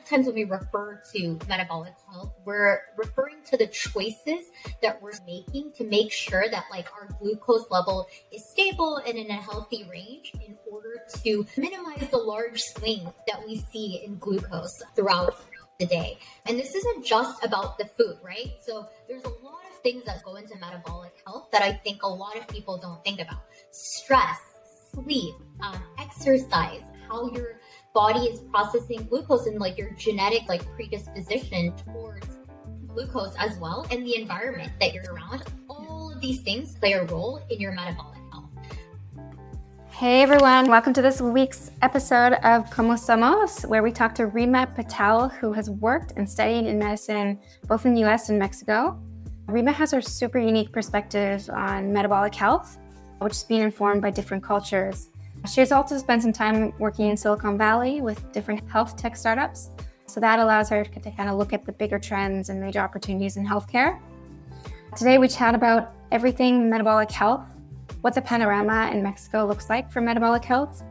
of times when we refer to metabolic health, we're referring to the choices that we're making to make sure that like our glucose level is stable and in a healthy range in order to minimize the large swings that we see in glucose throughout the day. And this isn't just about the food, right? So there's a lot of things that go into metabolic health that I think a lot of people don't think about. Stress, sleep, um, exercise, how your body is processing glucose and like your genetic like predisposition towards glucose as well and the environment that you're around. All of these things play a role in your metabolic health. Hey everyone. Welcome to this week's episode of como somos where we talk to rima patel who has worked and studied in medicine both in the us and mexico. Rima has her super unique perspective on metabolic health which is being informed by different cultures she has also spent some time working in Silicon Valley with different health tech startups. So that allows her to kind of look at the bigger trends and major opportunities in healthcare. Today, we chat about everything metabolic health, what the panorama in Mexico looks like for metabolic health,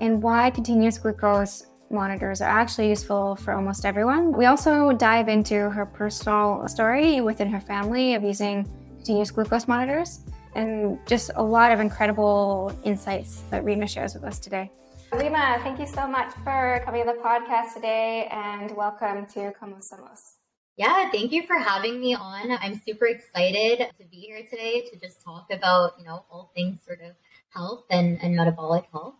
and why continuous glucose monitors are actually useful for almost everyone. We also dive into her personal story within her family of using continuous glucose monitors and just a lot of incredible insights that Rima shares with us today. Rima, thank you so much for coming to the podcast today and welcome to Como Somos. Yeah, thank you for having me on. I'm super excited to be here today to just talk about, you know, all things sort of health and, and metabolic health.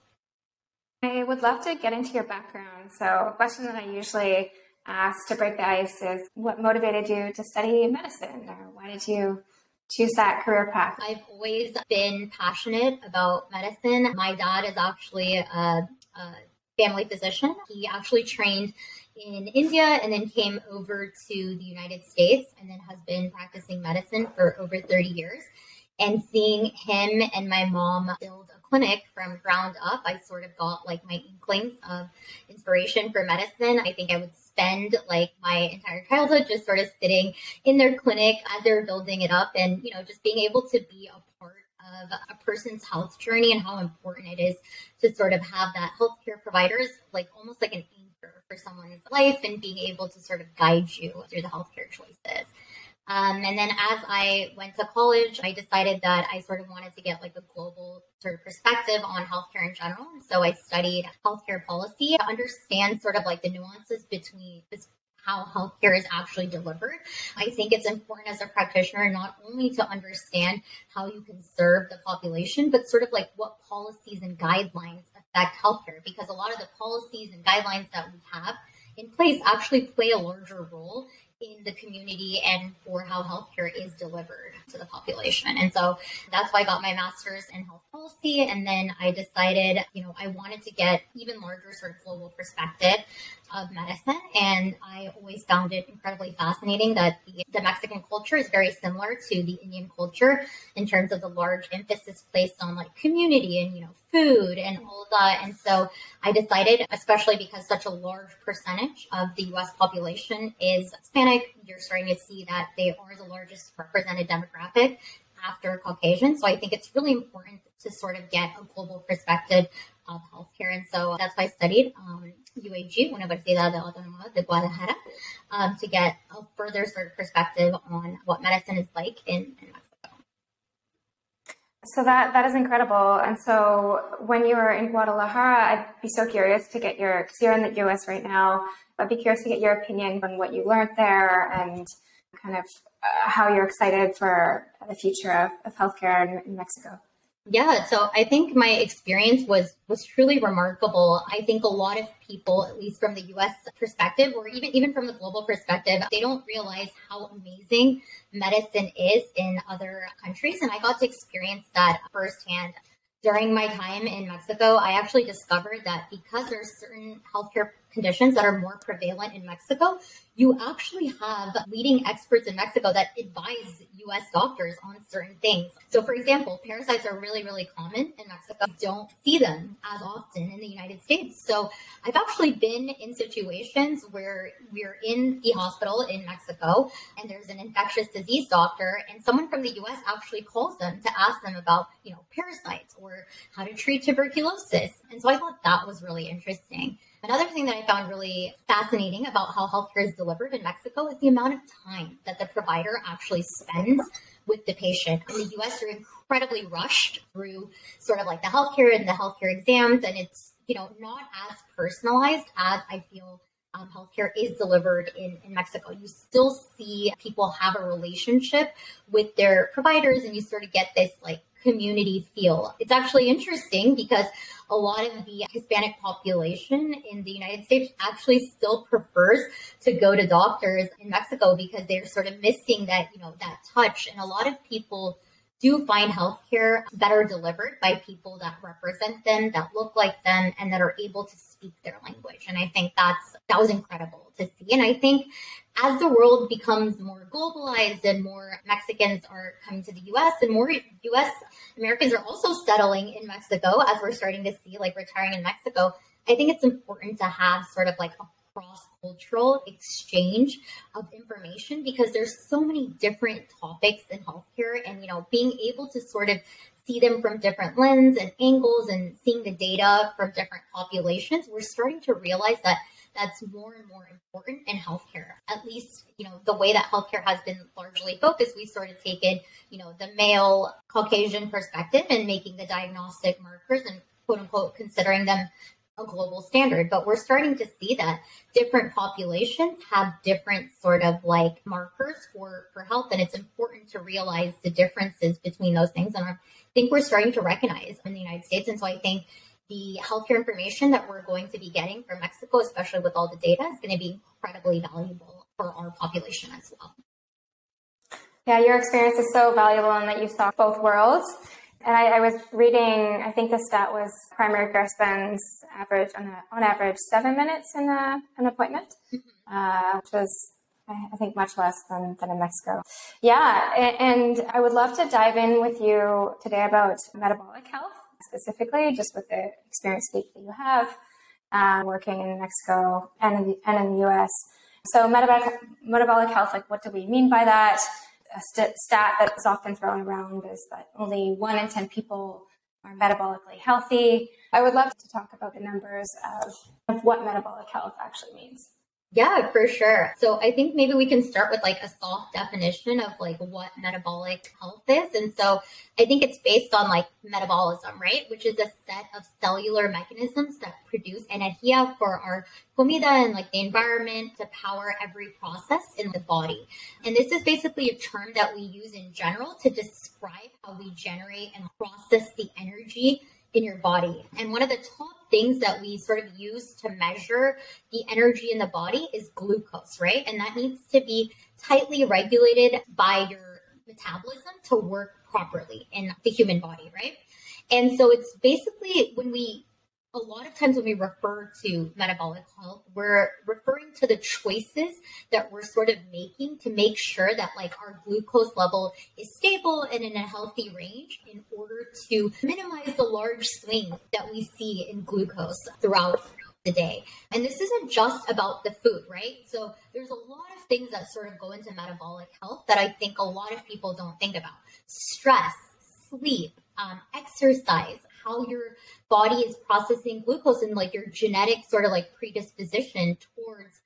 I would love to get into your background. So, a question that I usually ask to break the ice is what motivated you to study medicine or why did you choose career path? I've always been passionate about medicine. My dad is actually a, a family physician. He actually trained in India and then came over to the United States and then has been practicing medicine for over 30 years. And seeing him and my mom build a clinic from ground up, I sort of got like my inklings of inspiration for medicine. I think I would spend like my entire childhood just sort of sitting in their clinic as they're building it up and, you know, just being able to be a part of a person's health journey and how important it is to sort of have that healthcare providers like almost like an anchor for someone's life and being able to sort of guide you through the healthcare choices. Um, and then as I went to college, I decided that I sort of wanted to get like a global sort of perspective on healthcare in general. So I studied healthcare policy to understand sort of like the nuances between this how healthcare is actually delivered. I think it's important as a practitioner not only to understand how you can serve the population, but sort of like what policies and guidelines affect healthcare, because a lot of the policies and guidelines that we have in place actually play a larger role in the community and for how healthcare is delivered to the population. And so that's why I got my master's in health policy. And then I decided, you know, I wanted to get even larger sort of global perspective of medicine. And I always found it incredibly fascinating that the, the Mexican culture is very similar to the Indian culture in terms of the large emphasis placed on like community and, you know, food and all that. And so I decided, especially because such a large percentage of the US population is Hispanic, you're starting to see that they are the largest represented demographic after Caucasian. So I think it's really important to sort of get a global perspective of healthcare. And so that's why I studied um, UAG, Universidad Autónoma de Guadalajara, um, to get a further sort of perspective on what medicine is like in, in Mexico. So that that is incredible. And so when you were in Guadalajara, I'd be so curious to get your because you're in the U.S. right now. I'd be curious to get your opinion on what you learned there and kind of uh, how you're excited for the future of, of healthcare in, in Mexico. Yeah, so I think my experience was was truly remarkable. I think a lot of people, at least from the US perspective or even even from the global perspective, they don't realize how amazing medicine is in other countries and I got to experience that firsthand. During my time in Mexico, I actually discovered that because there's certain healthcare conditions that are more prevalent in Mexico, you actually have leading experts in Mexico that advise US doctors on certain things. So, for example, parasites are really, really common in Mexico. You don't see them as often in the United States. So, I've actually been in situations where we're in the hospital in Mexico and there's an infectious disease doctor, and someone from the US actually calls them to ask them about, you know, parasites or how to treat tuberculosis. And so I thought that was really interesting. Another thing that I found really fascinating about how healthcare is delivered in Mexico is the amount of time that the provider actually spends with the patient. In the US, you're incredibly rushed through sort of like the healthcare and the healthcare exams, and it's, you know, not as personalized as I feel um, healthcare is delivered in, in Mexico. You still see people have a relationship with their providers, and you sort of get this like community feel. It's actually interesting because a lot of the Hispanic population in the United States actually still prefers to go to doctors in Mexico because they're sort of missing that, you know, that touch. And a lot of people do find healthcare better delivered by people that represent them, that look like them, and that are able to speak their language. And I think that's that was incredible to see. And I think as the world becomes more globalized and more Mexicans are coming to the US and more US Americans are also settling in Mexico as we're starting to see like retiring in Mexico, I think it's important to have sort of like a cross cultural exchange of information because there's so many different topics in healthcare and you know being able to sort of see them from different lens and angles and seeing the data from different populations we're starting to realize that that's more and more important in healthcare. At least, you know, the way that healthcare has been largely focused, we've sort of taken, you know, the male Caucasian perspective and making the diagnostic markers and quote unquote considering them a global standard, but we're starting to see that different populations have different sort of like markers for, for health. And it's important to realize the differences between those things. And I think we're starting to recognize in the United States. And so I think the healthcare information that we're going to be getting from Mexico, especially with all the data, is going to be incredibly valuable for our population as well. Yeah, your experience is so valuable in that you saw both worlds. And I, I, was reading, I think the stat was primary care spends average on, a, on average seven minutes in a, an appointment, mm-hmm. uh, which was, I think, much less than, than in Mexico. Yeah, and, and I would love to dive in with you today about metabolic health specifically, just with the experience that you have um, working in Mexico and in the, and in the US. So metabolic, metabolic health, like what do we mean by that? A st- stat that's often thrown around is that only one in 10 people are metabolically healthy. I would love to talk about the numbers of, of what metabolic health actually means. Yeah, for sure. So I think maybe we can start with like a soft definition of like what metabolic health is. And so I think it's based on like metabolism, right? Which is a set of cellular mechanisms that produce energia for our comida and like the environment to power every process in the body. And this is basically a term that we use in general to describe how we generate and process the energy in your body. And one of the top things that we sort of use to measure the energy in the body is glucose, right? And that needs to be tightly regulated by your metabolism to work properly in the human body, right? And so it's basically when we a lot of times when we refer to metabolic health, we're referring to the choices that we're sort of making to make sure that like our glucose level is stable and in a healthy range in order to minimize the large swings that we see in glucose throughout the day. And this isn't just about the food, right? So there's a lot of things that sort of go into metabolic health that I think a lot of people don't think about. Stress, sleep, um, exercise, how your body is processing glucose and like your genetic sort of like predisposition towards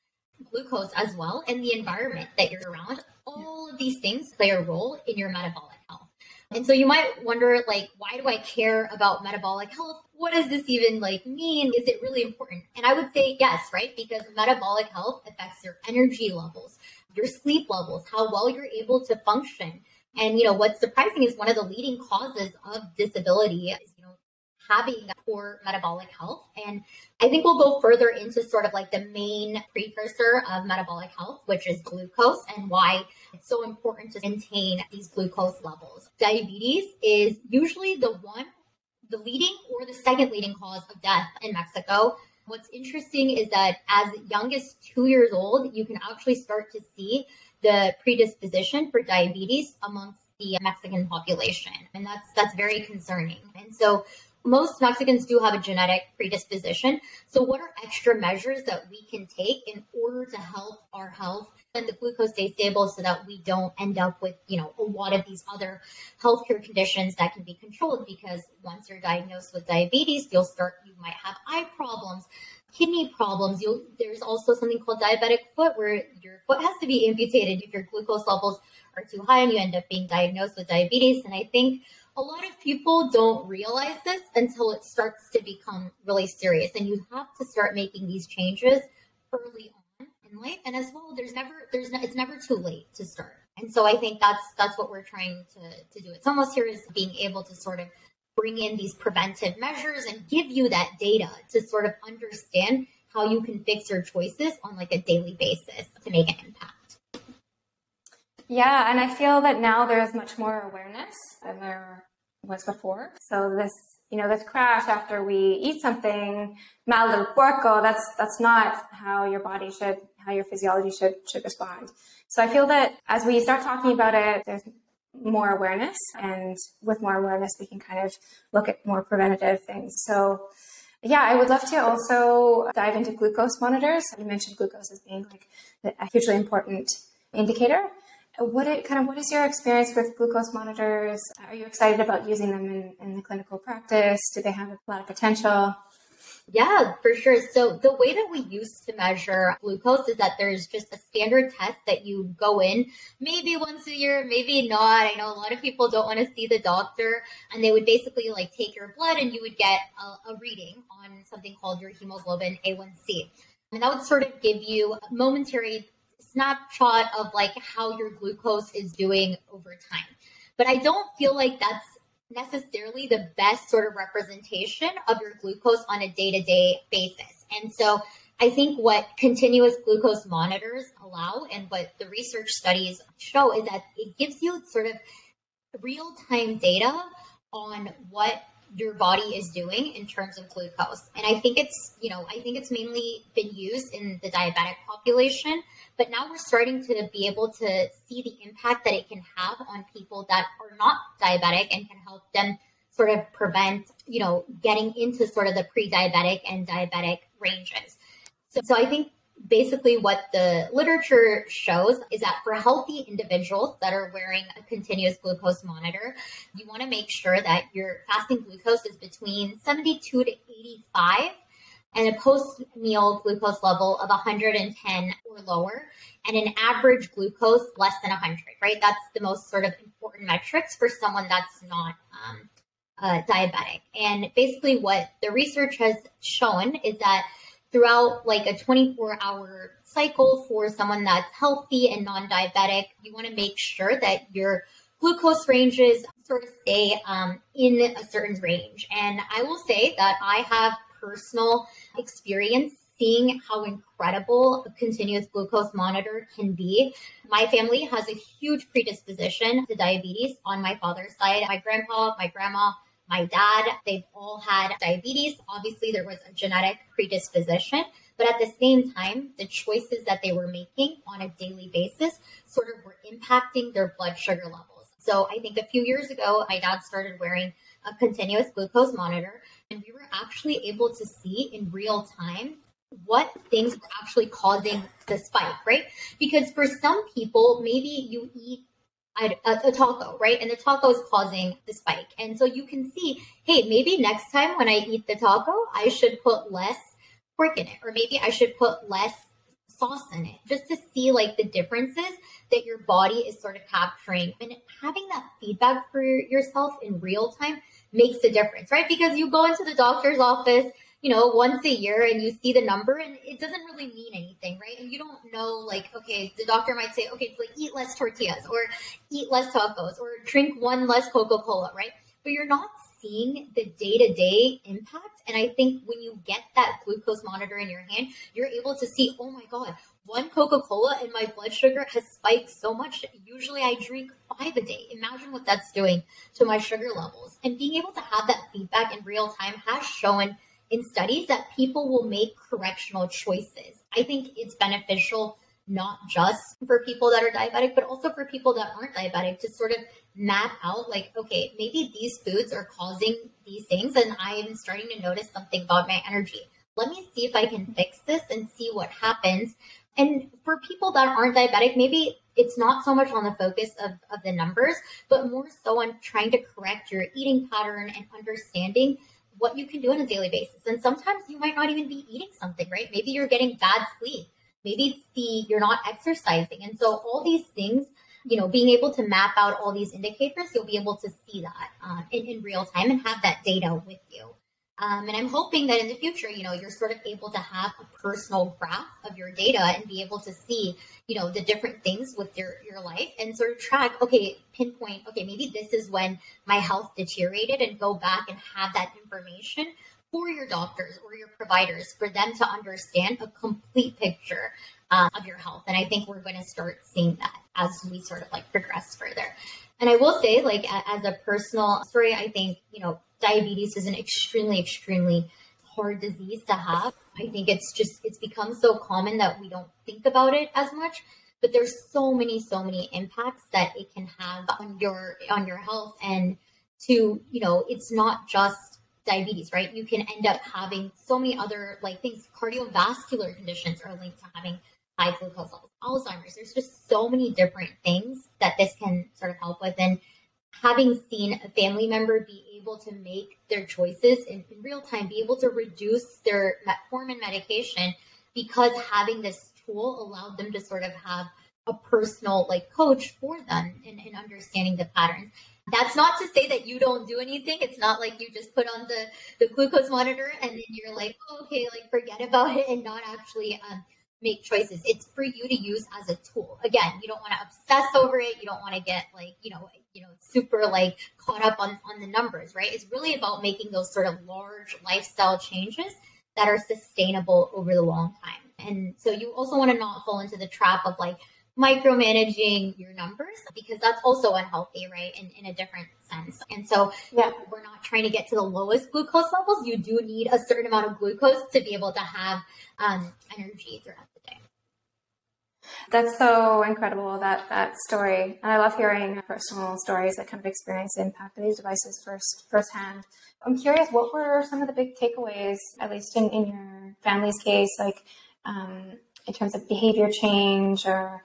glucose as well and the environment that you're around. All of these things play a role in your metabolic health. And so you might wonder like why do i care about metabolic health? What does this even like mean? Is it really important? And i would say yes right? Because metabolic health affects your energy levels your sleep levels how well you're able to function. And you know what's surprising is one of the leading causes of disability is having poor metabolic health. And I think we'll go further into sort of like the main precursor of metabolic health, which is glucose and why it's so important to maintain these glucose levels. Diabetes is usually the one, the leading or the second leading cause of death in Mexico. What's interesting is that as young as two years old, you can actually start to see the predisposition for diabetes amongst the Mexican population. And that's that's very concerning. And so most Mexicans do have a genetic predisposition. So, what are extra measures that we can take in order to help our health and the glucose stay stable so that we don't end up with, you know, a lot of these other healthcare conditions that can be controlled? Because once you're diagnosed with diabetes, you'll start, you might have eye problems. kidney problems. You'll, there's also something called diabetic foot, where your foot has to be amputated if your glucose levels are too high and you end up being diagnosed with diabetes. And I think a lot of people don't realize this until it starts to become really serious. And you have to start making these changes early on in life. And as well, there's never, there's no, it's never too late to start. And so I think that's that's what we're trying to, to do. It's almost here is being able to sort of bring in these preventive measures and give you that data to sort of understand how you can fix your choices on like a daily basis to make an impact. Yeah, and I feel that now there's much more awareness than there was before. So this, you know, this crash after we eat something mal del puerco, that's that's not how your body should, how your physiology should should respond. So I feel that as we start talking about it, there's more awareness, and with more awareness, we can kind of look at more preventative things. So yeah, I would love to also dive into glucose monitors. You mentioned glucose as being like a hugely important indicator. What it, kind of what is your experience with glucose monitors? Are you excited about using them in, in the clinical practice? Do they have a lot of potential? Yeah, for sure. So the way that we used to measure glucose is that there's just a standard test that you go in maybe once a year, maybe not. I know a lot of people don't want to see the doctor and they would basically like take your blood and you would get a, a reading on something called your hemoglobin A1C. And that would sort of give you a momentary snapshot of like how your glucose is doing over time. But I don't feel like that's necessarily the best sort of representation of your glucose on a day to day basis. And so I think what continuous glucose monitors allow and what the research studies show is that it gives you sort of real time data on what your body is doing in terms of glucose. And I think it's, you know, I think it's mainly been used in the diabetic population, but now we're starting to be able to see the impact that it can have on people that are not diabetic and can help them sort of prevent, you know, getting into sort of the pre-diabetic and diabetic ranges. So, so I think basically what the literature shows is that for healthy individuals that are wearing a continuous glucose monitor, you want to make sure that your fasting glucose is between 72 to 85 and a post meal glucose level of 110 or lower, and an average glucose less than 100, right? That's the most sort of important metrics for someone that's not um, uh, diabetic. And basically, what the research has shown is that throughout like a 24 hour cycle for someone that's healthy and non diabetic, you want to make sure that your glucose ranges sort of stay um, in a certain range. And I will say that I have personal experience seeing how incredible a continuous glucose monitor can be. My family has a huge predisposition to diabetes on my father's side. My grandpa, my grandma, my dad, they've all had diabetes. Obviously, there was a genetic predisposition, but at the same time, the choices that they were making on a daily basis sort of were impacting their blood sugar levels. So I think a few years ago, my dad started wearing a continuous glucose monitor, and we were actually able to see in real time what things were actually causing the spike, right? Because for some people, maybe you eat a, a, taco, right? And the taco is causing the spike. And so you can see, hey, maybe next time when I eat the taco, I should put less pork in it, or maybe I should put less sauce in it, just to see like the differences that your body is sort of capturing. And having that feedback for yourself in real time makes a difference, right? Because you go into the doctor's office, you know, once a year and you see the number and it doesn't really mean anything, right? And you don't know, like, okay, the doctor might say, okay, like eat less tortillas or eat less tacos or drink one less Coca Cola, right? But you're not seeing the day to day impact. And I think when you get that glucose monitor in your hand, you're able to see, oh my God, one Coca Cola and my blood sugar has spiked so much. Usually I drink five a day. Imagine what that's doing to my sugar levels. And being able to have that feedback in real time has shown in studies that people will make correctional choices. I think it's beneficial not just for people that are diabetic, but also for people that aren't diabetic to sort of map out like, okay, maybe these foods are causing these things and I'm starting to notice something about my energy. Let me see if I can fix this and see what happens and for people that aren't diabetic, maybe it's not so much on the focus of, of the numbers, but more so on trying to correct your eating pattern and understanding what you can do on a daily basis. And sometimes you might not even be eating something, right? Maybe you're getting bad sleep. Maybe it's the you're not exercising. And so all these things, you know, being able to map out all these indicators, you'll be able to see that um, in, in real time and have that data with you. Um, and I'm hoping that in the future, you know, you're sort of able to have a personal graph of your data and be able to see, you know, the different things with your, your life and sort of track, okay, pinpoint, okay, maybe this is when my health deteriorated and go back and have that information for your doctors or your providers for them to understand a complete picture uh, of your health. And I think we're going to start seeing that as we sort of like progress further. And I will say, like, as a personal story, I think, you know, diabetes is an extremely, extremely hard disease to have. I think it's just, it's become so common that we don't think about it as much. But there's so many, so many impacts that it can have on your on your health and to, you know, it's not just diabetes, right? You can end up having so many other like things, cardiovascular conditions are linked to having high glucose levels, Alzheimer's. There's just so many different things that this can sort of help with. And having seen a family member be able to make their choices in, in real time, be able to reduce their metformin medication because having this tool allowed them to sort of have a personal like coach for them in, in understanding the patterns. That's not to say that you don't do anything. It's not like you just put on the, the glucose monitor and then you're like, oh, okay, like forget about it and not actually um, make choices. It's for you to use as a tool. Again, you don't want to obsess over it. You don't want to get like, you know, you know, super like caught up on, on the numbers, right? It's really about making those sort of large lifestyle changes that are sustainable over the long time. And so you also want to not fall into the trap of like, micromanaging your numbers because that's also unhealthy, right? In, in a different sense. And so yeah. we're not trying to get to the lowest glucose levels. You do need a certain amount of glucose to be able to have um, energy throughout. That's so incredible that that story. And I love hearing personal stories that kind of experience the impact of these devices first firsthand. I'm curious, what were some of the big takeaways, at least in, in your family's case, like um, in terms of behavior change or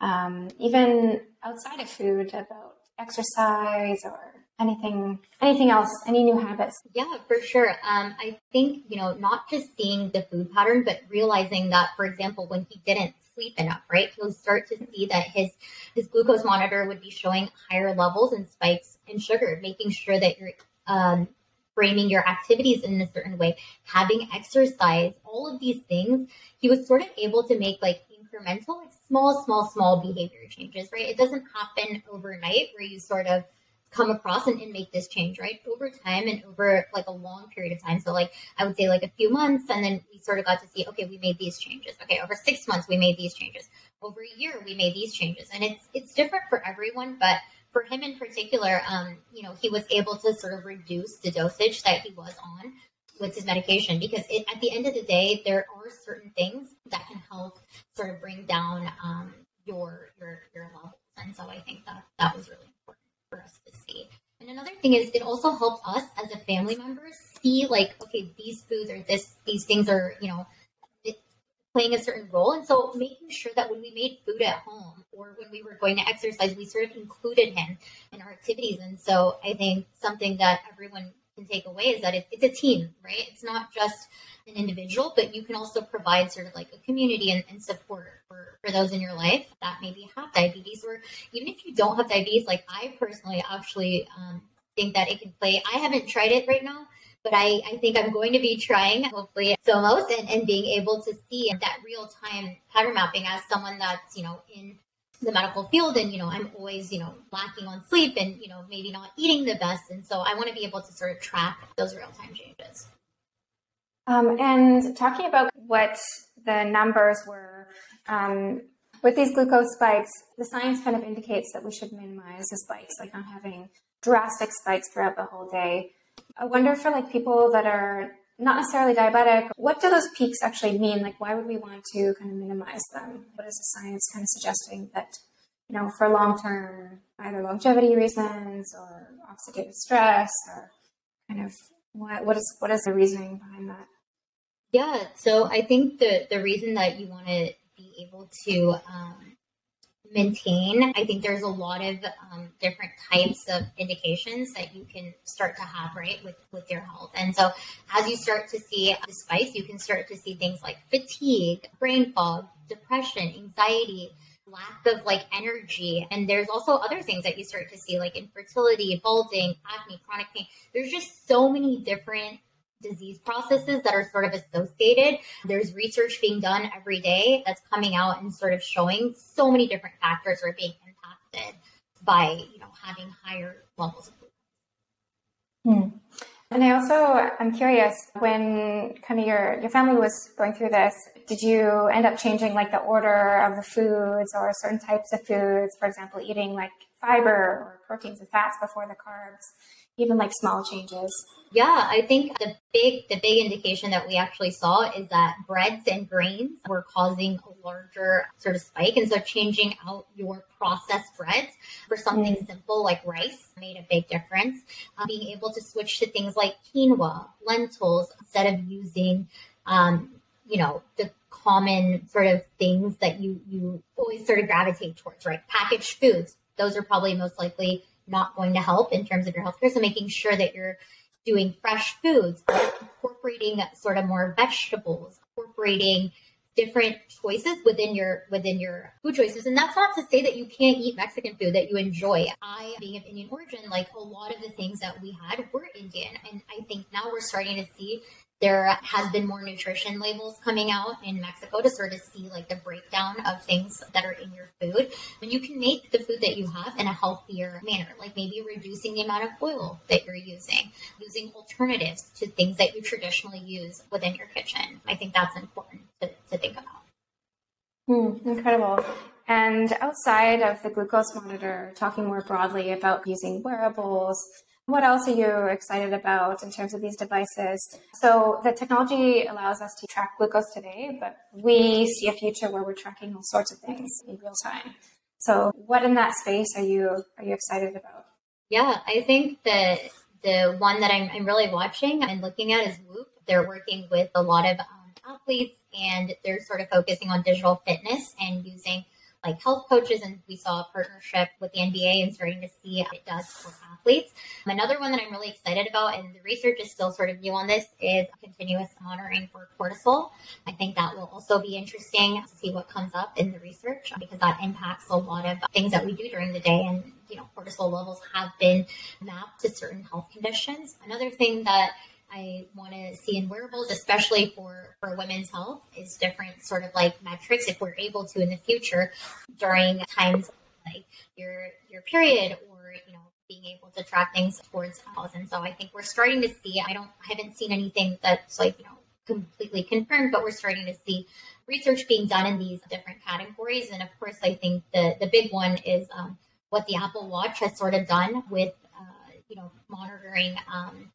um, even outside of food about exercise or anything anything else any new habits yeah for sure um, i think you know not just seeing the food pattern but realizing that for example when he didn't sleep enough right? He'll start to see that his his glucose monitor would be showing higher levels and spikes in sugar making sure that you're um, framing your activities in a certain way having exercise all of these things. He was sort of able to make like incremental like small small small behavior changes right? It doesn't happen overnight where you sort of come across and, and, make this change, right? Over time and over like a long period of time. So like I would say like a few months and then we sort of got to see, okay, we made these changes. Okay, over six months we made these changes. Over a year we made these changes. And it's it's different for everyone, but for him in particular, um, you know, he was able to sort of reduce the dosage that he was on with his medication because it, at the end of the day, there are certain things that can help sort of bring down um, your your your levels. And so I think that that was really for us to see. And another thing is it also helps us as a family member see like, okay, these foods or this these things are, you know, playing a certain role. And so making sure that when we made food at home or when we were going to exercise, we sort of included him in our activities. And so I think something that everyone can take away is that it, it's a team, right? It's not just an individual, but you can also provide sort of like a community and, and support for, for those in your life that maybe have diabetes, or even if you don't have diabetes, like I personally actually um, think that it can play. I haven't tried it right now, but I, I think I'm going to be trying hopefully Somos and, and being able to see that real time pattern mapping as someone that's, you know, in the medical field and you know i'm always you know lacking on sleep and you know maybe not eating the best and so i want to be able to sort of track those real time changes um, and talking about what the numbers were um, with these glucose spikes, the science kind of indicates that we should minimize the spikes, like not having drastic spikes throughout the whole day. I wonder for like people that are not necessarily diabetic, what do those peaks actually mean? Like, why would we want to kind of minimize them? What is the science kind of suggesting that, you know, for long term, either longevity reasons or oxidative stress or kind of what, what is what is the reasoning behind that? Yeah, so I think the the reason that you want to be able to um, maintain. I think there's a lot of um, different types of indications that you can start to have, right, with, with your health. And so as you start to see the spikes, you can start to see things like fatigue, brain fog, depression, anxiety, lack of like energy. And there's also other things that you start to see like infertility, balding, acne, chronic pain. There's just so many different disease processes that are sort of associated. There's research being done every day that's coming out and sort of showing so many different factors are being impacted by, you know, having higher levels of glucose. Hmm. And I also I'm curious when kind of your your family was going through this, did you end up changing like the order of the foods or certain types of foods? For example, eating like fiber or proteins and fats before the carbs, even like small changes. Yeah, I think the big the big indication that we actually saw is that breads and grains were causing a larger sort of spike. And so changing out your processed breads for something mm. simple like rice made a big difference. Uh, being able to switch to things like quinoa, lentils, instead of using um, you know, the common sort of things that you you always sort of gravitate towards, right? Packaged foods. Those are probably most likely not going to help in terms of your healthcare. So making sure that you're doing fresh foods, incorporating sort of more vegetables, incorporating different choices within your within your food choices. And that's not to say that you can't eat mexican food that you enjoy. I being of indian origin like a lot of the things that we had were indian. And i think now we're starting to see there has been more nutrition labels coming out in Mexico to sort of see like the breakdown of things that are in your food. And you can make the food that you have in a healthier manner, like maybe reducing the amount of oil that you're using, using alternatives to things that you traditionally use within your kitchen. I think that's important to, to think about. Mm, incredible. And outside of the glucose monitor, talking more broadly about using wearables, what else are you excited about in terms of these devices? So the technology allows us to track glucose today, but we see a future where we're tracking all sorts of things in real time. So what in that space are you are you excited about? Yeah, I think that the one that I'm, I'm really watching and looking at is Whoop. They're working with a lot of um, athletes and they're sort of focusing on digital fitness and using like health coaches, and we saw a partnership with the NBA and starting to see what it does for athletes. Another one that I'm really excited about, and the research is still sort of new on this, is continuous monitoring for cortisol. I think that will also be interesting to see what comes up in the research because that impacts a lot of things that we do during the day and you know cortisol levels have been mapped to certain health conditions another thing that I want to see in wearables, especially for, for women's health, is different sort of like metrics if we're able to in the future during times like your your period or you know being able to track things towards health. And so I think we're starting to see. I don't I haven't seen anything that's like you know completely confirmed, but we're starting to see research being done in these different categories. And of course, I think the the big one is um, what the Apple Watch has sort of done with uh, you know monitoring. Um,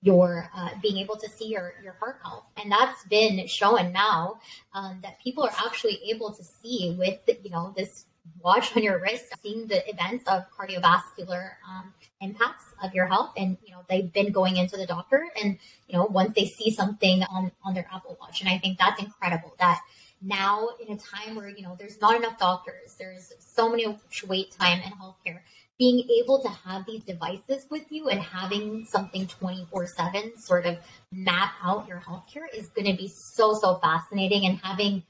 your uh, being able to see your, your heart health. And that's been shown now um, that people are actually able to see with, you know, this watch on your wrist, seeing the events of cardiovascular um, impacts of your health. And, you know, they've been going into the doctor and, you know, once they see something on, on their Apple Watch. And I think that's incredible that now in a time where, you know, there's not enough doctors, there's so many wait time in healthcare being able to have these devices with you and having something 24 7 sort of map out your healthcare is going to be so, so fascinating. And having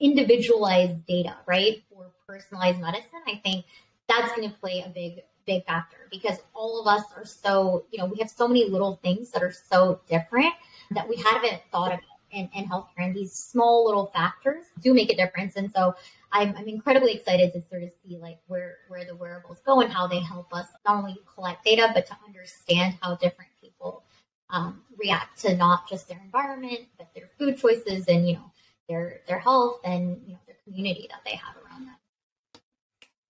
individualized data, right, for personalized medicine, I think that's going to play a big, big factor because all of us are so, you know, we have so many little things that are so different that we haven't thought about in, in healthcare. And these small little factors do make a difference. And so I'm, I'm incredibly excited to sort of see like where, where the wearables go and how they help us not only collect data, but to understand how different people um, react to not just their environment, but their food choices and, you know, their, their health and, you know, their community that they have around them.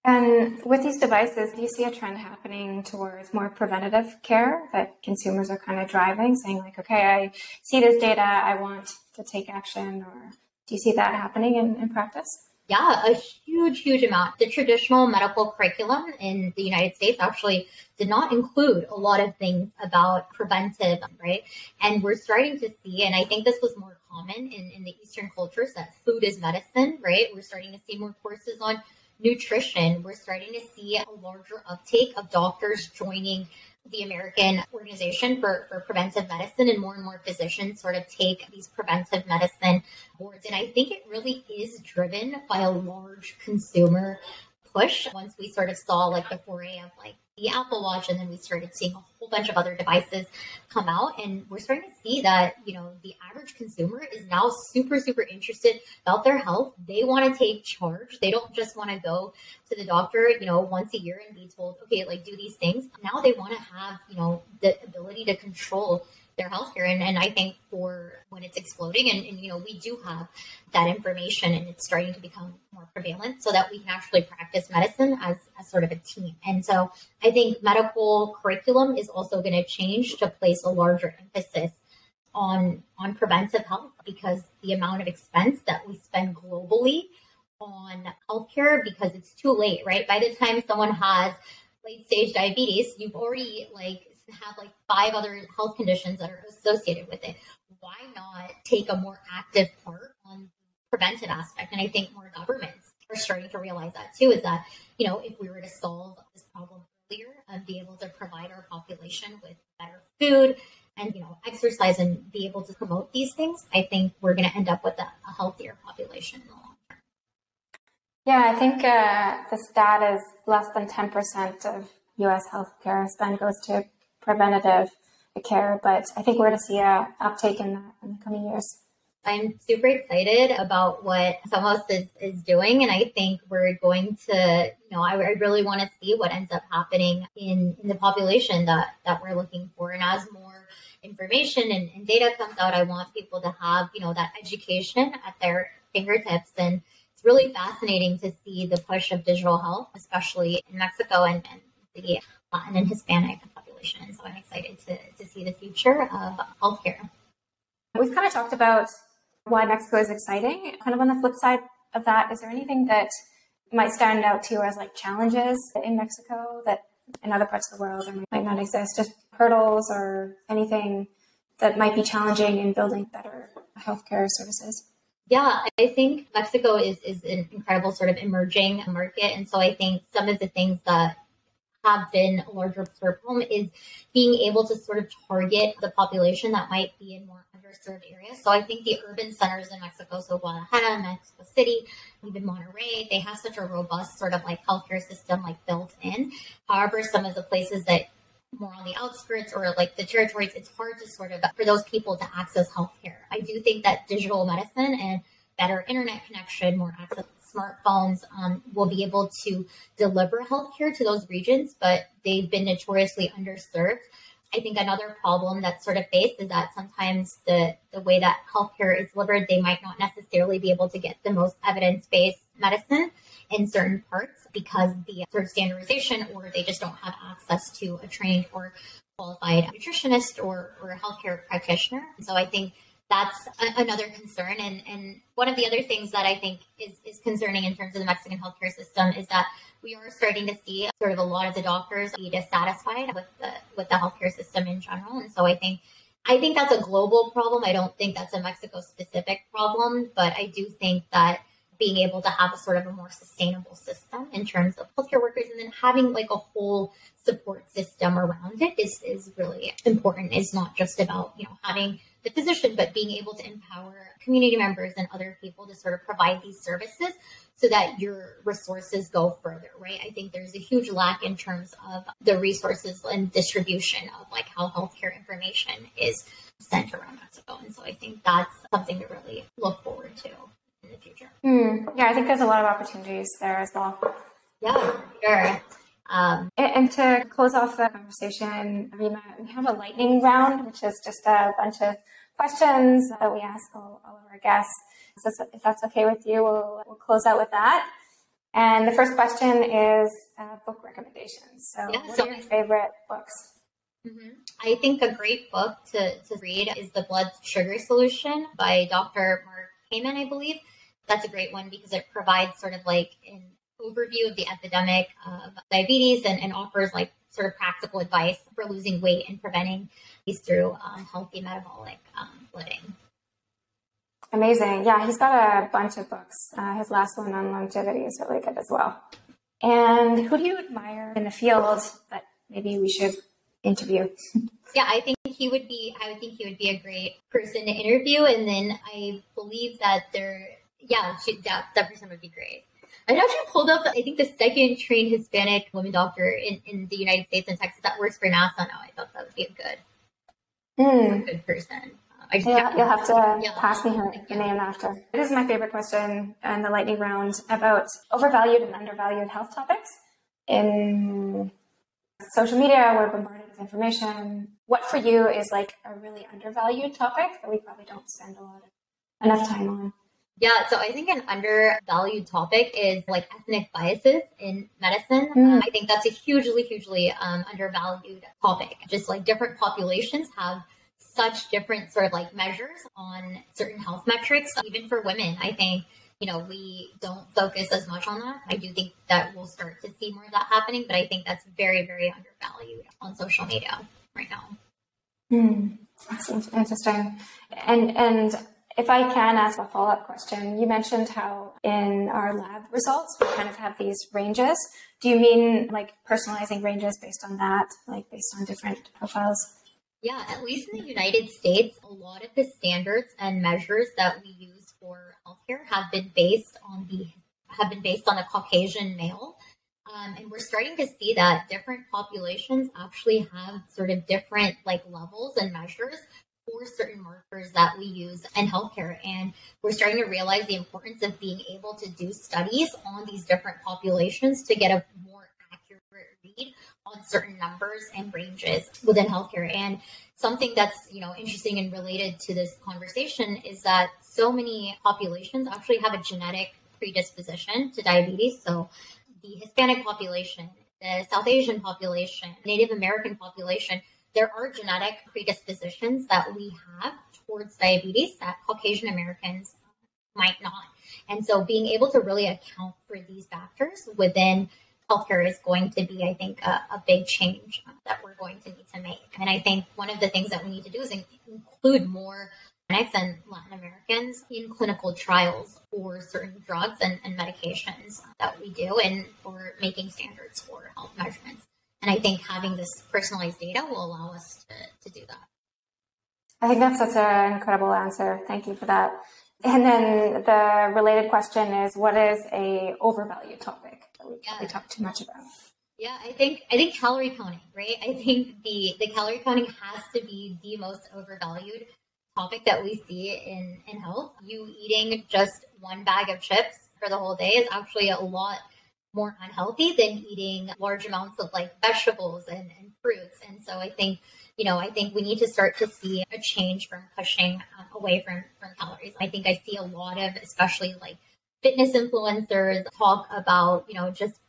And with these devices, do you see a trend happening towards more preventative care that consumers are kind of driving, saying like, okay, I see this data, I want to take action, or do you see that happening in, in practice? Yeah, a huge, huge amount. The traditional medical curriculum in the United States actually did not include a lot of things about preventive, right? And we're starting to see, and I think this was more common in, in the Eastern cultures, that food is medicine, right? We're starting to see more courses on nutrition, we're starting to see a larger uptake of doctors joining the American Organization for, for Preventive Medicine, and more and more physicians sort of take these preventive medicine boards. And I think it really is driven by a large consumer push once we sort of saw like the foray of like the Apple Watch, and then we started seeing a whole bunch of other devices come out, and we're starting to see that you know the average consumer is now super super interested about their health. They want to take charge. They don't just want to go to the doctor, you know, once a year and be told, okay, like do these things. Now they want to have you know the ability to control their healthcare. And, and I think for when it's exploding, and, and, you know, we do have that information and it's starting to become more prevalent so that we can actually practice medicine as, as sort of a team. And so I think medical curriculum is also going to change to place a larger emphasis on on preventive health because the amount of expense that we spend globally on healthcare because it's too late, right? By the time someone has late stage diabetes, you've already like have like five other health conditions that are associated with it. Why not take a more active part on the preventive aspect? And I think more governments are starting to realize that too. Is that you know if we were to solve this problem earlier and be able to provide our population with better food and you know exercise and be able to promote these things, I think we're going to end up with a, a healthier population in the long term. Yeah, I think uh, the stat is less than ten percent of U.S. healthcare spend goes to preventative care, but I think we're to see a uptake in that in the coming years. I'm super excited about what Somos is, is doing. And I think we're going to, you know, I, I really want to see what ends up happening in, in the population that, that we're looking for. And as more information and, and data comes out, I want people to have, you know, that education at their fingertips. And it's really fascinating to see the push of digital health, especially in Mexico and, and the Latin and Hispanic population. So I'm excited to, to see the future of healthcare. We've kind of talked about why Mexico is exciting. Kind of on the flip side of that, is there anything that might stand out to you as like challenges in Mexico that in other parts of the world might not exist? Just hurdles or anything that might be challenging in building better healthcare services? Yeah, I think Mexico is, is an incredible sort of emerging market. And so I think some of the things that have been a larger problem is being able to sort of target the population that might be in more underserved areas. So I think the urban centers in Mexico, so Guadalajara, Mexico City, even Monterrey, they have such a robust sort of like healthcare system like built in. However, some of the places that more on the outskirts or like the territories, it's hard to sort of for those people to access healthcare. I do think that digital medicine and better internet connection, more access smartphones um, will be able to deliver healthcare to those regions, but they've been notoriously underserved. I think another problem that's sort of faced is that sometimes the, the way that healthcare is delivered, they might not necessarily be able to get the most evidence based medicine in certain parts because the sort of standardization or they just don't have access to a trained or qualified nutritionist or, or healthcare practitioner. so I think that's a, another concern. And, and one of the other things that I think is, is concerning in terms of the Mexican healthcare system is that we are starting to see sort of a lot of the doctors be dissatisfied with the with the healthcare system in general. And so I think I think that's a global problem. I don't think that's a Mexico specific problem, but I do think that being able to have a sort of a more sustainable system in terms of healthcare workers and then having like a whole support system around it is, is really important. It's not just about, you know, having the physician, but being able to empower community members and other people to sort of provide these services so that your resources go further, right? I think there's a huge lack in terms of the resources and distribution of like how healthcare information is sent around Mexico. And so I think that's something to really look forward to in the future. Mm, yeah, I think there's a lot of opportunities there as well. Yeah, sure. Um, and, and, to close off the conversation, Rima, we have a lightning round, which is just a bunch of questions that we ask all, all of our guests. So if that's okay with you, we'll, we'll close out with that. And the first question is uh, book recommendations. So, yeah, what so are your favorite books? Mm-hmm. I think a great book to, to read is The Blood Sugar Solution by Dr. Mark Hyman, I believe. That's a great one because it provides sort of like an overview of the epidemic of diabetes and, and offers like sort of practical advice for losing weight and preventing these through um, healthy metabolic um, living. Amazing. Yeah, he's got a bunch of books. Uh, his last one on longevity is really good as well. And who do you admire in the field that maybe we should interview? Yeah, I think he would be. I would think he would be a great person to interview, and then I believe that there. Yeah, she, that that person would be great. I actually pulled up. I think the second trained Hispanic woman doctor in, in the United States in Texas that works for NASA now. I thought that would be a good, mm. good person. I just yeah, you'll have to yeah. pass me her, her name after. This is my favorite question in the lightning round about overvalued and undervalued health topics. In social media, we're bombarded with information. What for you is like a really undervalued topic that we probably don't spend a lot of enough time on? Yeah, so I think an undervalued topic is like ethnic biases in medicine. Mm. Um, I think that's a hugely, hugely um, undervalued topic. Just like different populations have such different sort of like measures on certain health metrics, even for women. I think, you know, we don't focus as much on that. I do think that we'll start to see more of that happening, but I think that's very, very undervalued on social media right now. Hmm. That's interesting. And, and, if I can ask a follow up question, you mentioned how in our lab results we kind of have these ranges. Do you mean like personalizing ranges based on that, like based on different profiles? Yeah, at least in the United States, a lot of the standards and measures that we use for healthcare have been based on the have been based on a Caucasian male. Um, and we're starting to see that different populations actually have sort of different like levels and measures for certain markers that we use in healthcare. And we're starting to realize the importance of being able to do studies on these different populations to get a more accurate read on certain numbers and ranges within healthcare. And something that's, you know, interesting and related to this conversation is that so many populations actually have a genetic predisposition to diabetes. So the Hispanic population, the South Asian population, Native American population, there are genetic predispositions that we have towards diabetes that Caucasian Americans might not. And so being able to really account for these factors within healthcare is going to be, I think, a, a, big change um, that we're going to need to make. And I think one of the things that we need to do is include more Hispanics and Latin Americans in clinical trials for certain drugs and, and medications that we do and for making standards for health measurements. And I think having this personalized data will allow us to, to do that. I think that's such an incredible answer. Thank you for that. And then the related question is, what is a overvalued topic that we yeah. talk too much about? Yeah, I think I think calorie counting, right? I think the the calorie counting has to be the most overvalued topic that we see in in health. You eating just one bag of chips for the whole day is actually a lot more unhealthy than eating large amounts of like vegetables and, and fruits. And so I think you know, I think we need to start to see a change from pushing um, away from, from calories. I think I see a lot of, especially like fitness influencers talk about, you know, just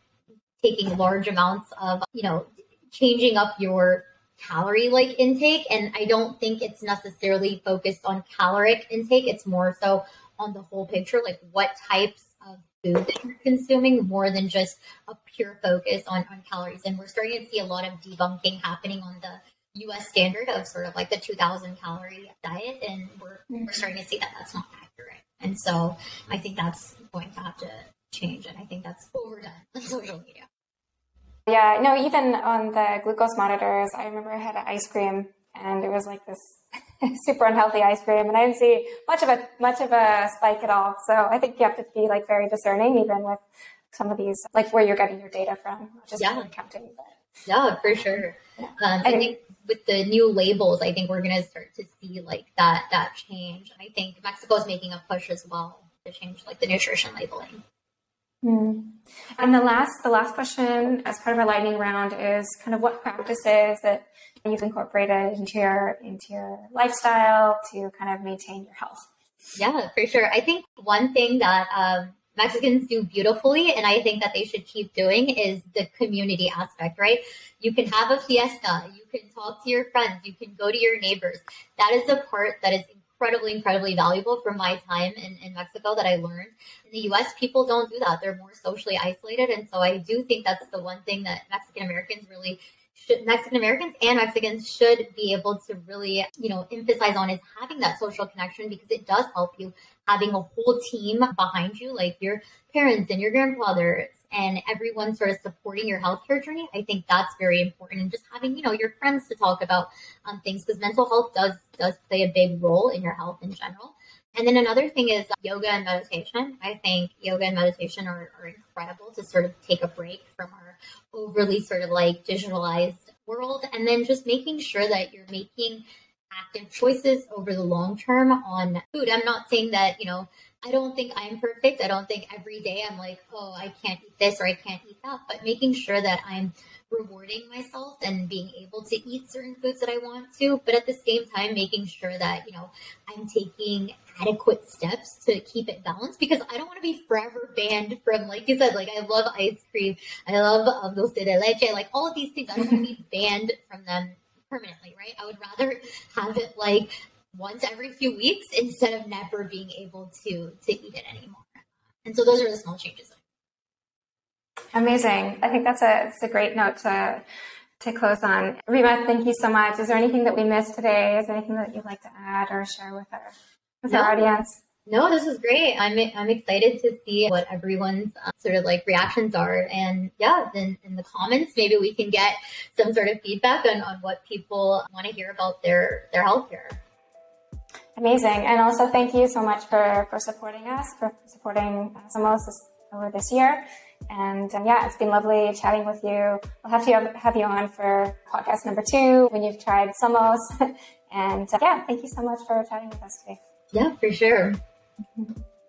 taking large amounts of, you know, changing up your calorie like intake. And I don't think it's necessarily focused on caloric intake. It's more so on the whole picture, like what types of food that you're consuming more than just a pure focus on, on calories. And we're starting to see a lot of debunking happening on the US standard of sort of like the 2000 calorie diet. And we're, mm-hmm. we're starting to see that that's not accurate. And so I think that's going to have to change. And I think that's overdone on social media. Yeah, no, even on the glucose monitors, I remember I had an ice cream and it was like this super unhealthy ice cream and I didn't see much of a much of a spike at all. So I think you have to be like very discerning even with some of these like where you're getting your data from, just yeah. counting. But, yeah, for sure. Um, I think with the new labels, I think we're going to start to see like that that change. I think Mexico is making a push as well to change like the nutrition labeling. Mm. And the last the last question as part of our lightning round is kind of what practices that you've incorporated into your into your lifestyle to kind of maintain your health. Yeah, for sure. I think one thing that um, Mexicans do beautifully, and I think that they should keep doing is the community aspect, right? You can have a fiesta, you can talk to your friends, you can go to your neighbors. That is the part that is incredibly, incredibly valuable from my time in, in Mexico that I learned. In the US, people don't do that. They're more socially isolated. And so I do think that's the one thing that Mexican Americans really Mexican Americans and Mexicans should be able to really, you know, emphasize on is having that social connection because it does help you having a whole team behind you, like your parents and your grandfathers and everyone sort of supporting your healthcare journey. I think that's very important. And just having, you know, your friends to talk about um, things because mental health does does play a big role in your health in general. And then another thing is yoga and meditation. I think yoga and meditation are, are incredible to sort of take a break from our overly sort of like digitalized world. And then just making sure that you're making active choices over the long term on food. I'm not saying that, you know, I don't think I'm perfect. I don't think every day I'm like, oh, I can't eat this or I can't eat that, but making sure that I'm rewarding myself and being able to eat certain foods that I want to, but at the same time, making sure that, you know, I'm taking adequate steps to keep it balanced because I don't want to be forever banned from, like you said, like I love ice cream, I love um, dulce de leche, like all of these things. I don't want to be banned from them permanently, right? I would rather have it like once every few weeks instead of never being able to to eat it anymore. And so those are the small changes. Amazing. I think that's a it's a great note to to close on. Rima, thank you so much. Is there anything that we missed today? Is there anything that you'd like to add or share with our with no. our audience? No, this is great. I'm I'm excited to see what everyone's uh, sort of like reactions are, and yeah, then in the comments, maybe we can get some sort of feedback on, on what people want to hear about their their healthcare. Amazing, and also thank you so much for for supporting us, for supporting Somos this, over this year. And um, yeah, it's been lovely chatting with you. We'll have to have you on for podcast number two when you've tried Somos. and uh, yeah, thank you so much for chatting with us today. Yeah, for sure.